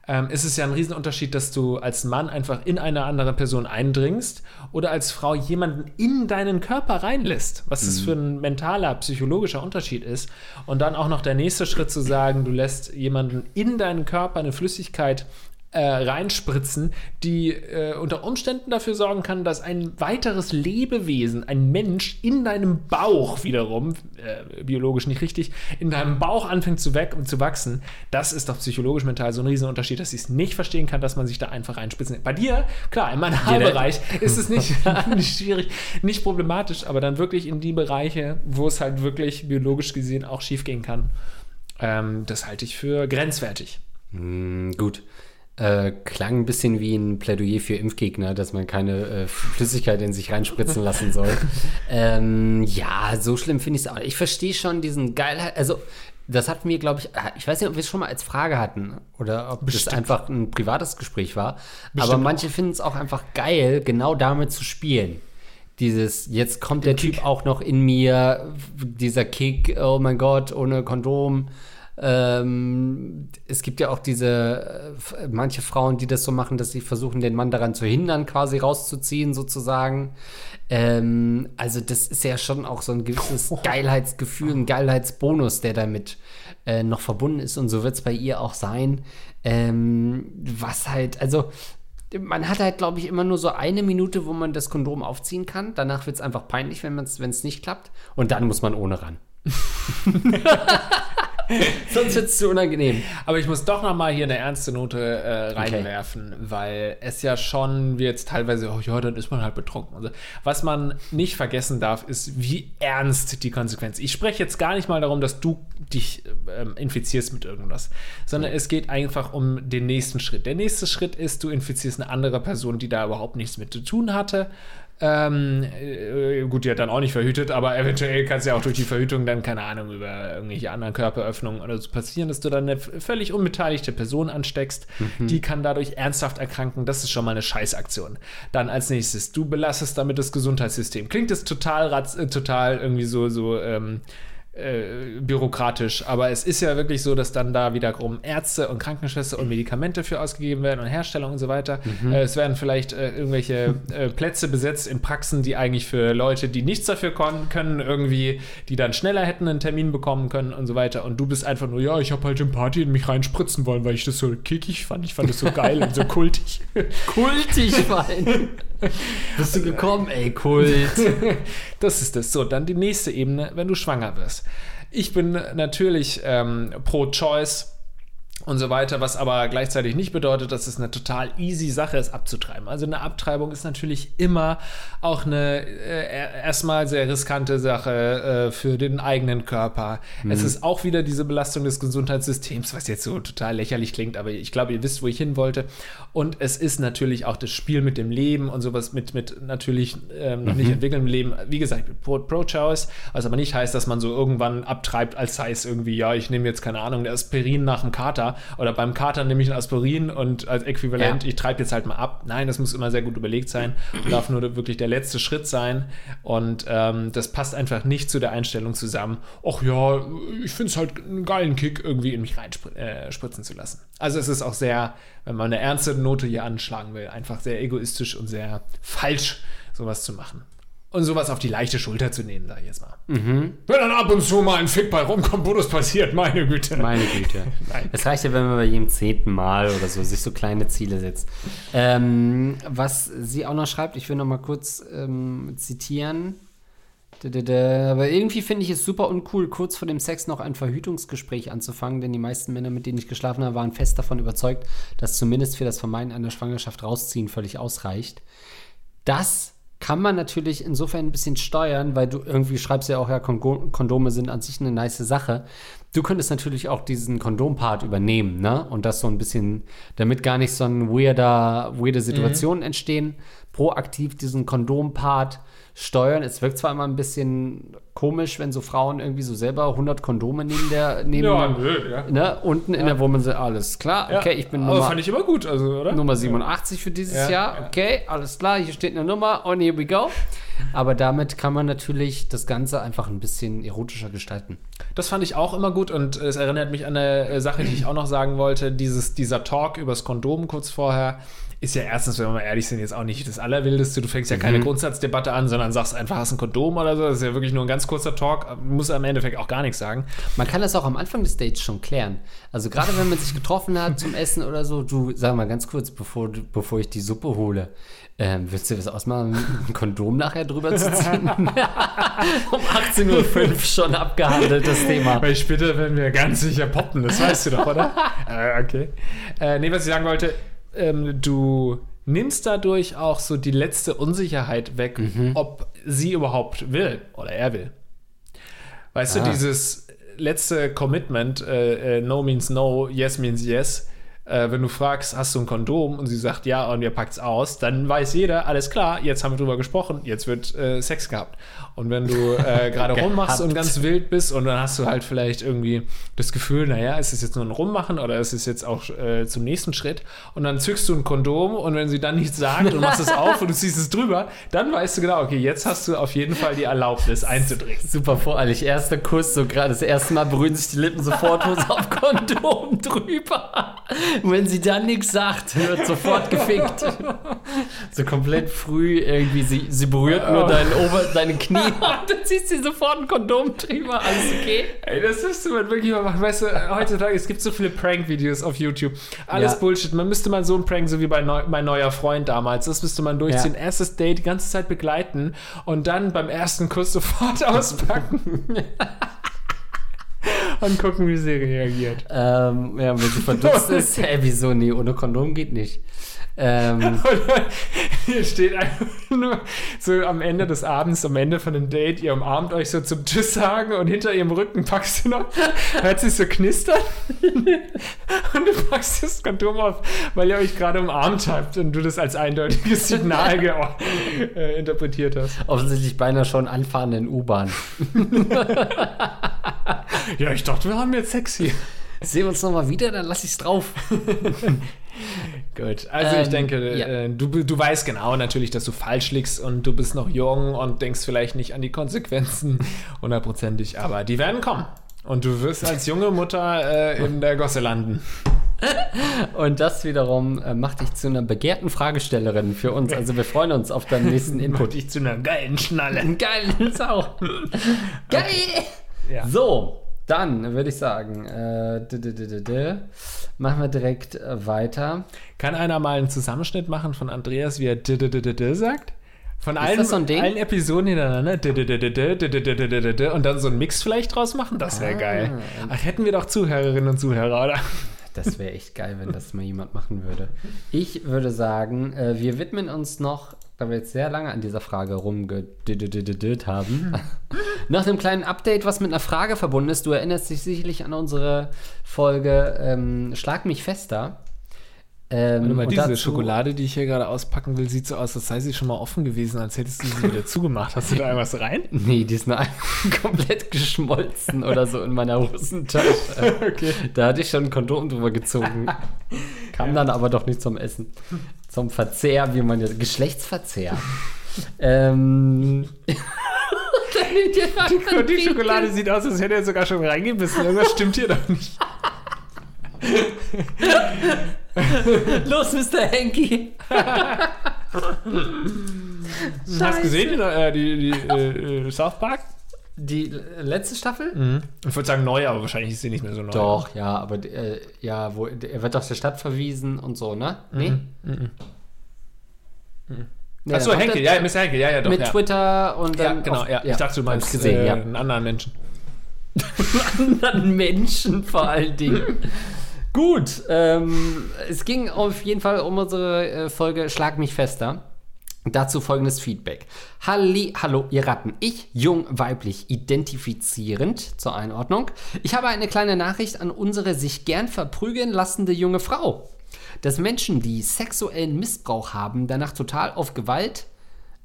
Ähm, ist es ja ein Riesenunterschied, dass du als Mann einfach in eine andere Person eindringst oder als Frau jemanden in deinen Körper reinlässt. Was das für ein mentaler, psychologischer Unterschied ist. Und dann auch noch der nächste Schritt zu sagen, du lässt jemanden in deinen Körper eine Flüssigkeit äh, reinspritzen, die äh, unter Umständen dafür sorgen kann, dass ein weiteres Lebewesen, ein Mensch in deinem Bauch wiederum, äh, biologisch nicht richtig, in deinem Bauch anfängt zu, weg, zu wachsen. Das ist doch psychologisch mental so ein Riesenunterschied, dass ich es nicht verstehen kann, dass man sich da einfach reinspritzen. Bei dir, klar, im Analbereich ist es nicht, nicht schwierig, nicht problematisch, aber dann wirklich in die Bereiche, wo es halt wirklich biologisch gesehen auch schief gehen kann. Ähm, das halte ich für grenzwertig. Hm, gut. Äh, klang ein bisschen wie ein Plädoyer für Impfgegner, dass man keine äh, Flüssigkeit in sich reinspritzen lassen soll. ähm, ja, so schlimm finde ich es auch. Ich verstehe schon diesen Geilheit. Also, das hatten wir, glaube ich, äh, ich weiß nicht, ob wir es schon mal als Frage hatten oder ob Bestimmt. das einfach ein privates Gespräch war. Aber Bestimmt manche finden es auch einfach geil, genau damit zu spielen. Dieses, jetzt kommt der Typ auch noch in mir, dieser Kick, oh mein Gott, ohne Kondom. Ähm, es gibt ja auch diese, äh, manche Frauen, die das so machen, dass sie versuchen, den Mann daran zu hindern, quasi rauszuziehen, sozusagen. Ähm, also, das ist ja schon auch so ein gewisses Geilheitsgefühl, ein Geilheitsbonus, der damit äh, noch verbunden ist. Und so wird es bei ihr auch sein. Ähm, was halt, also, man hat halt, glaube ich, immer nur so eine Minute, wo man das Kondom aufziehen kann. Danach wird es einfach peinlich, wenn es nicht klappt. Und dann muss man ohne ran. Sonst wird es zu unangenehm. Aber ich muss doch noch mal hier eine ernste Note äh, reinwerfen, weil es ja schon wie jetzt teilweise, oh ja, dann ist man halt betrunken. Also, was man nicht vergessen darf, ist, wie ernst die Konsequenz. Ich spreche jetzt gar nicht mal darum, dass du dich ähm, infizierst mit irgendwas, sondern es geht einfach um den nächsten Schritt. Der nächste Schritt ist, du infizierst eine andere Person, die da überhaupt nichts mit zu tun hatte. Ähm, äh, gut, die hat dann auch nicht verhütet, aber eventuell kann es ja auch durch die Verhütung dann, keine Ahnung, über irgendwelche anderen Körperöffnungen oder so passieren, dass du dann eine völlig unbeteiligte Person ansteckst. Die kann dadurch ernsthaft erkranken. Das ist schon mal eine Scheißaktion. Dann als nächstes, du belastest damit das Gesundheitssystem. Klingt das total, ratz, äh, total irgendwie so, so, ähm, äh, bürokratisch, aber es ist ja wirklich so, dass dann da wiederum Ärzte und Krankenschwester und Medikamente für ausgegeben werden und Herstellung und so weiter. Äh, es werden vielleicht äh, irgendwelche Plätze besetzt in Praxen, die eigentlich für Leute, die nichts dafür können, irgendwie, die dann schneller hätten einen Termin bekommen können und so weiter. Und du bist einfach nur, ja, ich habe halt im Party in mich reinspritzen wollen, weil ich das so kickig fand. Ich fand das so geil und so kultig. Kultig fein. Bist du gekommen, ey, Kult. Das ist das. So, dann die nächste Ebene, wenn du schwanger wirst. Ich bin natürlich ähm, pro Choice und so weiter, was aber gleichzeitig nicht bedeutet, dass es eine total easy Sache ist, abzutreiben. Also eine Abtreibung ist natürlich immer auch eine äh, erstmal sehr riskante Sache äh, für den eigenen Körper. Mhm. Es ist auch wieder diese Belastung des Gesundheitssystems, was jetzt so total lächerlich klingt, aber ich glaube, ihr wisst, wo ich hin wollte. Und es ist natürlich auch das Spiel mit dem Leben und sowas mit, mit natürlich ähm, noch mhm. nicht entwickelndem Leben. Wie gesagt, Pro-Choice, was aber nicht heißt, dass man so irgendwann abtreibt, als sei es irgendwie, ja, ich nehme jetzt keine Ahnung, der Aspirin nach dem Kater oder beim Kater nehme ich ein Aspirin und als Äquivalent, ja. ich treibe jetzt halt mal ab. Nein, das muss immer sehr gut überlegt sein und darf nur wirklich der letzte Schritt sein. Und ähm, das passt einfach nicht zu der Einstellung zusammen. Ach ja, ich finde es halt einen geilen Kick, irgendwie in mich reinspritzen äh, zu lassen. Also es ist auch sehr, wenn man eine ernste Note hier anschlagen will, einfach sehr egoistisch und sehr falsch, sowas zu machen und sowas auf die leichte Schulter zu nehmen, sag ich jetzt mal. Mhm. Wenn dann ab und zu mal ein Fick bei rumkommt, wo das passiert, meine Güte. Meine Güte. Es reicht ja, wenn man bei jedem zehnten Mal oder so sich so kleine Ziele setzt. Ähm, was sie auch noch schreibt, ich will noch mal kurz ähm, zitieren. Aber irgendwie finde ich es super uncool, kurz vor dem Sex noch ein Verhütungsgespräch anzufangen, denn die meisten Männer, mit denen ich geschlafen habe, waren fest davon überzeugt, dass zumindest für das Vermeiden einer Schwangerschaft rausziehen völlig ausreicht. Das kann man natürlich insofern ein bisschen steuern, weil du irgendwie schreibst ja auch, ja, Kondome sind an sich eine nice Sache. Du könntest natürlich auch diesen Kondompart übernehmen, ne? Und das so ein bisschen, damit gar nicht so ein weirder, weirde Situationen mhm. entstehen, proaktiv diesen Kondompart steuern. Es wirkt zwar immer ein bisschen komisch, wenn so Frauen irgendwie so selber 100 Kondome neben der neben ja, nö, ja. Ne, unten ja. in der Woman sind alles klar. Okay, ich bin Nummer, fand ich immer gut, also oder? Nummer 87 für dieses Jahr. Okay, alles klar, hier steht eine Nummer und here we go. Aber damit kann man natürlich das Ganze einfach ein bisschen erotischer gestalten. Das fand ich auch immer gut und es erinnert mich an eine äh, Sache, die ich auch noch sagen wollte. Dieses, dieser Talk übers Kondom kurz vorher ist ja erstens, wenn wir mal ehrlich sind, jetzt auch nicht das Allerwildeste. Du fängst ja keine mhm. Grundsatzdebatte an, sondern sagst einfach, hast ein Kondom oder so. Das ist ja wirklich nur ein ganz kurzer Talk. Muss am Endeffekt auch gar nichts sagen. Man kann das auch am Anfang des Dates schon klären. Also gerade wenn man sich getroffen hat zum Essen oder so, du, sag mal ganz kurz, bevor, bevor ich die Suppe hole, ähm, willst du das ausmachen, ein Kondom nachher drüber zu ziehen? um 18.05 Uhr schon abgehandelt, das Thema. Weil später werden wir ganz sicher poppen, das weißt du doch, oder? äh, okay. Äh, nee, was ich sagen wollte, ähm, du nimmst dadurch auch so die letzte Unsicherheit weg, mhm. ob sie überhaupt will oder er will. Weißt ah. du, dieses letzte Commitment, äh, äh, no means no, yes means yes, äh, wenn du fragst, hast du ein Kondom und sie sagt ja und ihr packt es aus, dann weiß jeder, alles klar, jetzt haben wir drüber gesprochen, jetzt wird äh, Sex gehabt. Und wenn du äh, gerade rummachst und ganz wild bist und dann hast du halt vielleicht irgendwie das Gefühl, naja, ist es jetzt nur ein Rummachen oder ist es jetzt auch äh, zum nächsten Schritt? Und dann zückst du ein Kondom und wenn sie dann nichts sagt und machst es auf und du ziehst es drüber, dann weißt du genau, okay, jetzt hast du auf jeden Fall die Erlaubnis einzudringen. Super voreilig. Erster Kuss, so gerade das erste Mal berühren sich die Lippen sofort auf Kondom drüber. Und wenn sie dann nichts sagt, wird sofort gefickt. So komplett früh irgendwie, sie, sie berührt nur dein Ober, deine Knie und dann ziehst du sofort ein Kondom drüber, alles okay? Ey, das müsste man wirklich mal machen. Weißt du, heutzutage, es gibt so viele Prank-Videos auf YouTube. Alles ja. Bullshit. Man müsste mal so ein Prank, so wie bei Neu mein neuer Freund damals, das müsste man durchziehen. Ja. Erstes Date, die ganze Zeit begleiten und dann beim ersten Kuss sofort auspacken. und gucken, wie sie reagiert. Ähm, ja, wenn sie verdutzt ist, hä, wieso? Nee, ohne Kondom geht nicht. Ähm, hier steht einfach nur so am Ende des Abends, am Ende von dem Date, ihr umarmt euch so zum Tschüss sagen und hinter ihrem Rücken packst du noch, hört sich so knistern und du packst das Kondom auf, weil ihr euch gerade umarmt habt und du das als eindeutiges Signal äh, interpretiert hast. Offensichtlich beinahe schon anfahrenden U-Bahn. ja, ich dachte, wir haben jetzt Sex hier. Sehen wir uns nochmal wieder, dann lass ich's drauf. Gut, also ähm, ich denke, ja. äh, du, du weißt genau natürlich, dass du falsch liegst und du bist noch jung und denkst vielleicht nicht an die Konsequenzen hundertprozentig, aber die werden kommen. Und du wirst als junge Mutter äh, in der Gosse landen. Und das wiederum äh, macht dich zu einer begehrten Fragestellerin für uns. Also wir freuen uns auf deinen nächsten Input. macht dich zu einer geilen Schnalle. Geilen Sau. Geil! Okay. Ja. So, dann würde ich sagen, machen wir direkt weiter. Kann einer mal einen Zusammenschnitt machen von Andreas, wie er sagt? Von allen, Episoden hintereinander und dann so einen Mix vielleicht draus machen, das wäre geil. Hätten wir doch Zuhörerinnen und Zuhörer, oder? Das wäre echt geil, wenn das mal jemand machen würde. Ich würde sagen, wir widmen uns noch, da wir jetzt sehr lange an dieser Frage rumgedüdüdüdüdüd haben, nach einem kleinen Update, was mit einer Frage verbunden ist. Du erinnerst dich sicherlich an unsere Folge ähm, Schlag mich fester. Ähm, mal, diese dazu- Schokolade, die ich hier gerade auspacken will, sieht so aus, als sei sie schon mal offen gewesen, als hättest du sie wieder zugemacht. Hast du da irgendwas rein? Nee, die ist nur komplett geschmolzen oder so in meiner Hosentasche. Okay. Da hatte ich schon ein Kondom drüber gezogen. Kam dann aber doch nicht zum Essen. Zum Verzehr, wie man jetzt. Geschlechtsverzehr. ähm. Und die Schokolade sieht aus, als hätte er sogar schon reingebissen. Irgendwas stimmt hier doch nicht. Los, Mr. Henky! Hast du gesehen, die, äh, die, die äh, äh, South Park? Die äh, letzte Staffel? Ich würde sagen neu, aber wahrscheinlich ist sie nicht mehr so neu. Doch, ja, aber äh, ja, wo, er wird aus der Stadt verwiesen und so, ne? Nee? Nee, Achso, Henkel, ja, Mr. Henkel, ja, ja, doch. Mit ja. Twitter und Ja, dann. genau, auf- ja. Ich dachte, du meinst hab's gesehen, äh, ja. einen anderen Menschen. anderen Menschen vor allen Dingen. Gut, ähm, es ging auf jeden Fall um unsere äh, Folge Schlag mich fester. Dazu folgendes Feedback. Halli, hallo, ihr Ratten. Ich, jung, weiblich, identifizierend zur Einordnung. Ich habe eine kleine Nachricht an unsere sich gern verprügeln lassende junge Frau. Dass Menschen, die sexuellen Missbrauch haben, danach total auf Gewalt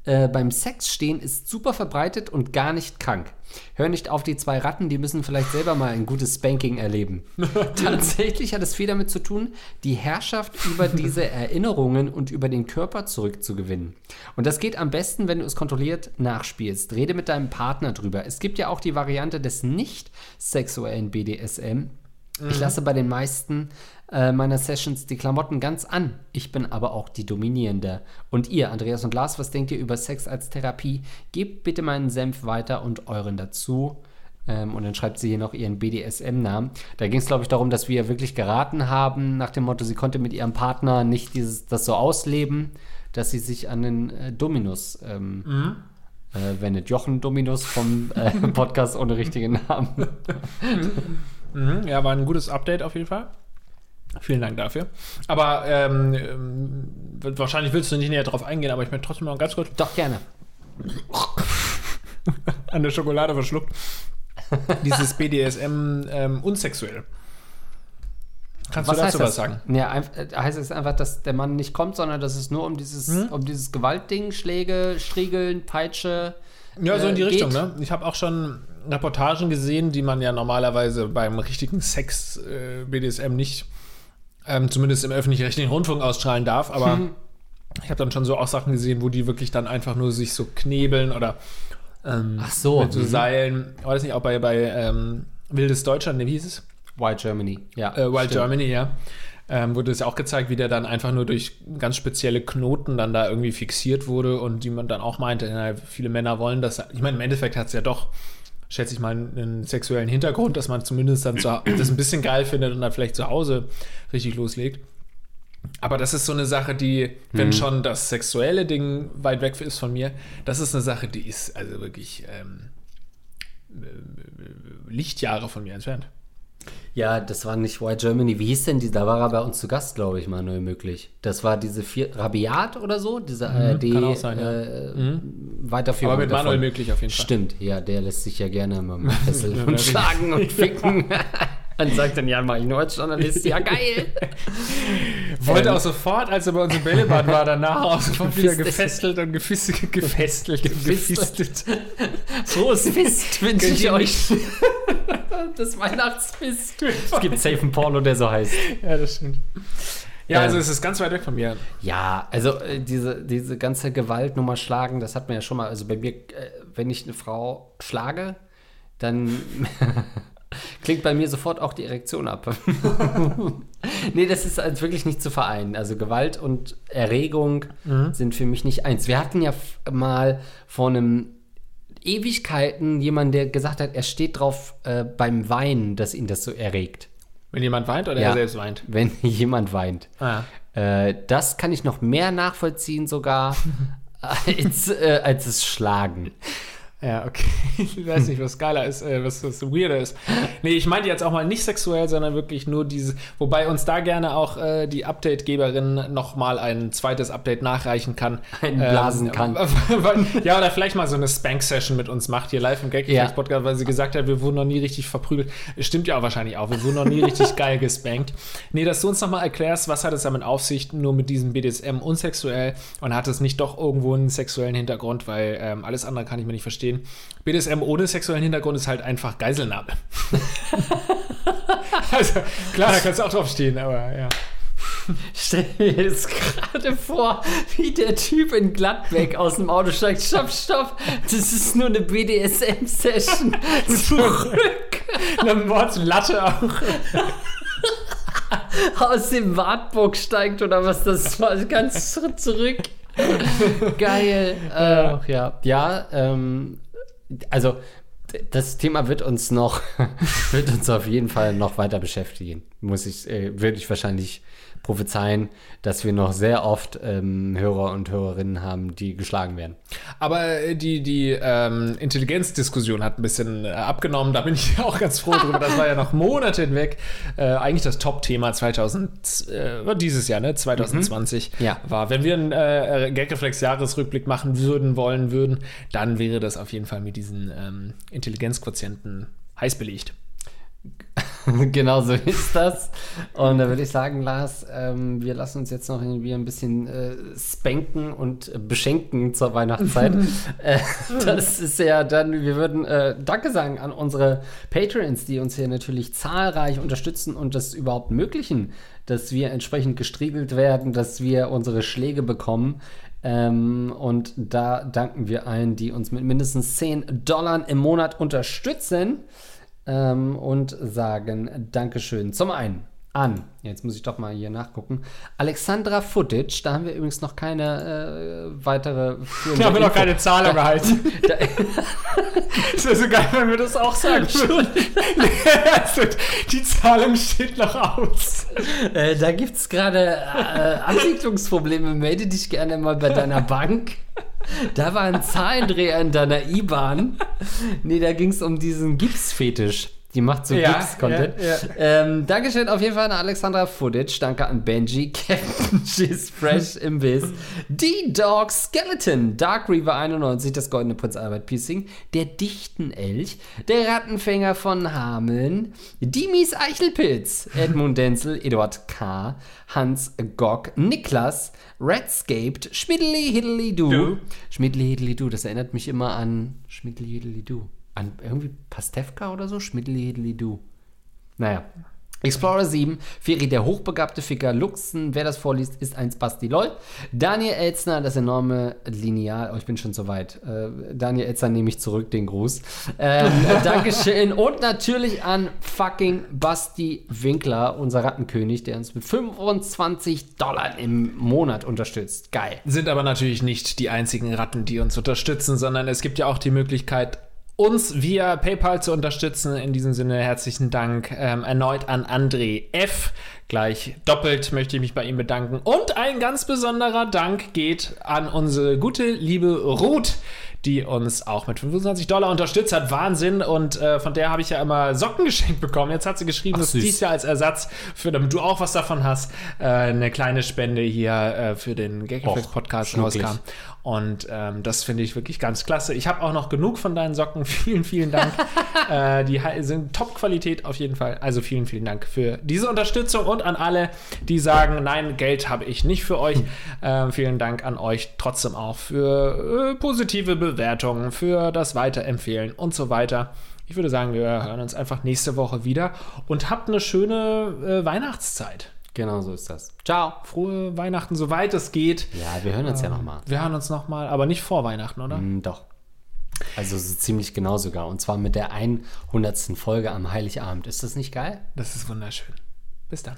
äh, beim Sex stehen, ist super verbreitet und gar nicht krank. Hör nicht auf die zwei Ratten, die müssen vielleicht selber mal ein gutes Spanking erleben. Tatsächlich hat es viel damit zu tun, die Herrschaft über diese Erinnerungen und über den Körper zurückzugewinnen. Und das geht am besten, wenn du es kontrolliert nachspielst. Rede mit deinem Partner drüber. Es gibt ja auch die Variante des nicht sexuellen BDSM. Ich lasse bei den meisten äh, meiner Sessions die Klamotten ganz an. Ich bin aber auch die Dominierende. Und ihr, Andreas und Lars, was denkt ihr über Sex als Therapie? Gebt bitte meinen Senf weiter und euren dazu. Ähm, und dann schreibt sie hier noch ihren BDSM-Namen. Da ging es, glaube ich, darum, dass wir wirklich geraten haben, nach dem Motto, sie konnte mit ihrem Partner nicht dieses, das so ausleben, dass sie sich an den äh, Dominus ähm, äh, wendet. Jochen Dominus vom äh, Podcast ohne richtigen Namen. Mhm, ja, war ein gutes Update auf jeden Fall. Vielen Dank dafür. Aber ähm, ähm, wahrscheinlich willst du nicht näher drauf eingehen, aber ich möchte trotzdem noch ganz kurz Doch gerne. an der Schokolade verschluckt. Dieses BDSM ähm, unsexuell. Kannst du dazu was sagen? Ja, äh, heißt es einfach, dass der Mann nicht kommt, sondern dass es nur um dieses, Hm? um dieses Gewaltding, Schläge, Striegeln, Peitsche. Ja, so in die äh, Richtung, ne? Ich habe auch schon Reportagen gesehen, die man ja normalerweise beim richtigen Sex äh, BDSM nicht, ähm, zumindest im öffentlich-rechtlichen Rundfunk ausstrahlen darf, aber Mhm. ich habe dann schon so auch Sachen gesehen, wo die wirklich dann einfach nur sich so knebeln oder ähm, Ach so. mit so mhm. Seilen. War das nicht auch bei, bei ähm, Wildes Deutschland, wie hieß es? Wild Germany. Ja. Äh, Wild stimmt. Germany, ja. Ähm, wurde es ja auch gezeigt, wie der dann einfach nur durch ganz spezielle Knoten dann da irgendwie fixiert wurde und die man dann auch meinte, ja, viele Männer wollen das. Ich meine, im Endeffekt hat es ja doch, schätze ich mal, einen sexuellen Hintergrund, dass man zumindest dann zu, das ein bisschen geil findet und dann vielleicht zu Hause richtig loslegt. Aber das ist so eine Sache, die, wenn schon das sexuelle Ding weit weg ist von mir, das ist eine Sache, die ist also wirklich ähm, äh, Lichtjahre von mir entfernt. Ja, das war nicht Wild Germany. Wie hieß denn die? Da war er bei uns zu Gast, glaube ich, Manuel möglich. Das war diese vier, Rabiat oder so, diese ARD Mhm, kann auch sein, ja. äh, Weiterführung. Aber mit davon. Manuel möglich auf jeden Fall. Stimmt, ja, der lässt sich ja gerne mal mit Fessel Ja, und schlagen und ficken. Dann sagt dann, ja, mach ich nur als Journalist. Ja, geil. Wollte Ähm. auch sofort, als er bei uns im Bällebad war, danach auch sofort wieder Gefesselt. gefesselt und gefesselt und Gefisselt. gefistet. Frohes Fest wünsche ich euch. Das Weihnachtsfest. Es gibt safe einen Porno, der so heißt. Ja, das stimmt. Ja, Ähm. also es ist ganz weit weg von mir. Ja, also äh, diese, diese ganze Gewaltnummer schlagen, das hat man ja schon mal. Also bei mir, äh, wenn ich eine Frau schlage, dann klingt bei mir sofort auch die Erektion ab. nee, das ist also wirklich nicht zu vereinen. Also Gewalt und Erregung sind für mich nicht eins. Wir hatten ja mal vor einem Ewigkeiten jemanden, der gesagt hat, er steht drauf äh, beim Weinen, dass ihn das so erregt. Wenn jemand weint oder Ja. er selbst weint. Wenn jemand weint. Ah. Äh, das kann ich noch mehr nachvollziehen sogar als, äh, als es Schlagen. Ja, okay. Ich weiß nicht, was geiler ist, äh, was, was weirder ist. Nee, ich meinte jetzt auch mal nicht sexuell, sondern wirklich nur dieses, wobei uns da gerne auch äh, die Update-Geberin nochmal ein zweites Update nachreichen kann. Einen blasen Ähm, kann. ja, oder vielleicht mal so eine Spank-Session mit uns macht, hier live im gag Ja. podcast weil sie gesagt hat, wir wurden noch nie richtig verprügelt. Stimmt ja auch wahrscheinlich auch, wir wurden noch nie richtig geil gespankt. Nee, dass du uns nochmal erklärst, was hat es damit auf sich, nur mit diesem BDSM unsexuell und hat es nicht doch irgendwo einen sexuellen Hintergrund, weil ähm, alles andere kann ich mir nicht verstehen. BDSM ohne sexuellen Hintergrund ist halt einfach Geiselnahme. also, klar, da kannst du auch drauf stehen, aber ja. Stell mir jetzt gerade vor, wie der Typ in Gladbeck aus dem Auto steigt. Stopp, stopp, das ist nur eine BDSM-Session. Zurück Eine Mordslatte auch. aus dem Wartburg steigt oder was das war. Ganz zurück. Geil. Ach ja. Ja, ähm, also das Thema wird uns noch, wird uns auf jeden Fall noch weiter beschäftigen. Muss ich, äh, würde ich wahrscheinlich prophezeien, dass wir noch sehr oft ähm, Hörer und Hörerinnen haben, die geschlagen werden. Aber äh, die, die ähm, Intelligenzdiskussion hat ein bisschen äh, abgenommen. Da bin ich auch ganz froh drüber. Das war ja noch Monate hinweg äh, eigentlich das Top-Thema 2000, äh, dieses Jahr, ne? 2020 Ja. war. Wenn wir einen äh, Gagreflex-Jahresrückblick machen würden, wollen würden, dann wäre das auf jeden Fall mit diesen ähm, Intelligenzquotienten heiß belegt. genau so ist das. Und da würde ich sagen, Lars, ähm, wir lassen uns jetzt noch irgendwie ein bisschen äh, spanken und beschenken zur Weihnachtszeit. äh, das ist ja dann, wir würden äh, Danke sagen an unsere Patrons, die uns hier natürlich zahlreich unterstützen und das überhaupt ermöglichen, dass wir entsprechend gestriegelt werden, dass wir unsere Schläge bekommen. Ähm, und da danken wir allen, die uns mit mindestens 10 Dollar im Monat unterstützen ähm, und sagen Dankeschön. Zum einen an, jetzt muss ich doch mal hier nachgucken, Alexandra Footage, da haben wir übrigens noch keine äh, weitere Da haben wir noch keine Zahlung erhalten. Da, Das wäre so geil, wenn wir das auch sagen würden. Die Zahlung steht noch aus. äh, da gibt es gerade äh, Abwicklungsprobleme. Melde dich gerne mal bei deiner Bank. Da war ein Zahlendreher in deiner IBAN. Nee, da ging es um diesen Gipsfetisch. Die macht so Ja, Gips-Content. ja, ja. Ähm, Dankeschön auf jeden Fall an Alexandra Footage. Danke an Benji, Captain She's Fresh im Biss. D-Dog Skeleton, Dark Reaver 91, das Goldene Prinz Albert Piercing, der Dichtenelch, der Rattenfänger von Hameln, Dimis Eichelpilz, Edmund Denzel, Eduard K., Hans Gock, Niklas, Redscaped, Schmidli Hiddly Du. Schmidli Hiddly Du, das erinnert mich immer an Schmidli Hiddly Du. An irgendwie Pastewka oder so? Schmidli Hiddly Du. Naja. Explorer 7, Feri der hochbegabte Ficker, Luxen, wer das vorliest, ist ein Spasti LOL. Daniel Elzner, das enorme Lineal, oh, ich bin schon so weit. Äh, Daniel Elzner nehme ich zurück, den Gruß. Ähm, Dankeschön. Und natürlich an fucking Basti Winkler, unser Rattenkönig, der uns mit 25 Dollar im Monat unterstützt. Geil. Sind aber natürlich nicht die einzigen Ratten, die uns unterstützen, sondern es gibt ja auch die Möglichkeit, uns via PayPal zu unterstützen. In diesem Sinne herzlichen Dank ähm, erneut an André F. Gleich doppelt möchte ich mich bei ihm bedanken. Und ein ganz besonderer Dank geht an unsere gute liebe Ruth, die uns auch mit 25 Dollar unterstützt hat. Wahnsinn. Und äh, von der habe ich ja immer Socken geschenkt bekommen. Jetzt hat sie geschrieben, Ach, dass dies Jahr als Ersatz, für damit du auch was davon hast, äh, eine kleine Spende hier äh, für den Gagreflex Och, Podcast schnucklig. rauskam. Und ähm, das finde ich wirklich ganz klasse. Ich habe auch noch genug von deinen Socken. Vielen, vielen Dank. äh, die sind Top-Qualität auf jeden Fall. Also vielen, vielen Dank für diese Unterstützung und an alle, die sagen, nein, Geld habe ich nicht für euch. Ähm, vielen Dank an euch trotzdem auch für äh, positive Bewertungen, für das Weiterempfehlen und so weiter. Ich würde sagen, wir hören uns einfach nächste Woche wieder und habt eine schöne äh, Weihnachtszeit. Genau so ist das. Ciao. Frohe Weihnachten, soweit es geht. Ja, wir hören uns ja nochmal. Wir hören uns nochmal, aber nicht vor Weihnachten, oder? Mm, doch. Also so ziemlich genau sogar. Und zwar mit der 100. Folge am Heiligabend. Ist das nicht geil? Das ist wunderschön. Bis dann.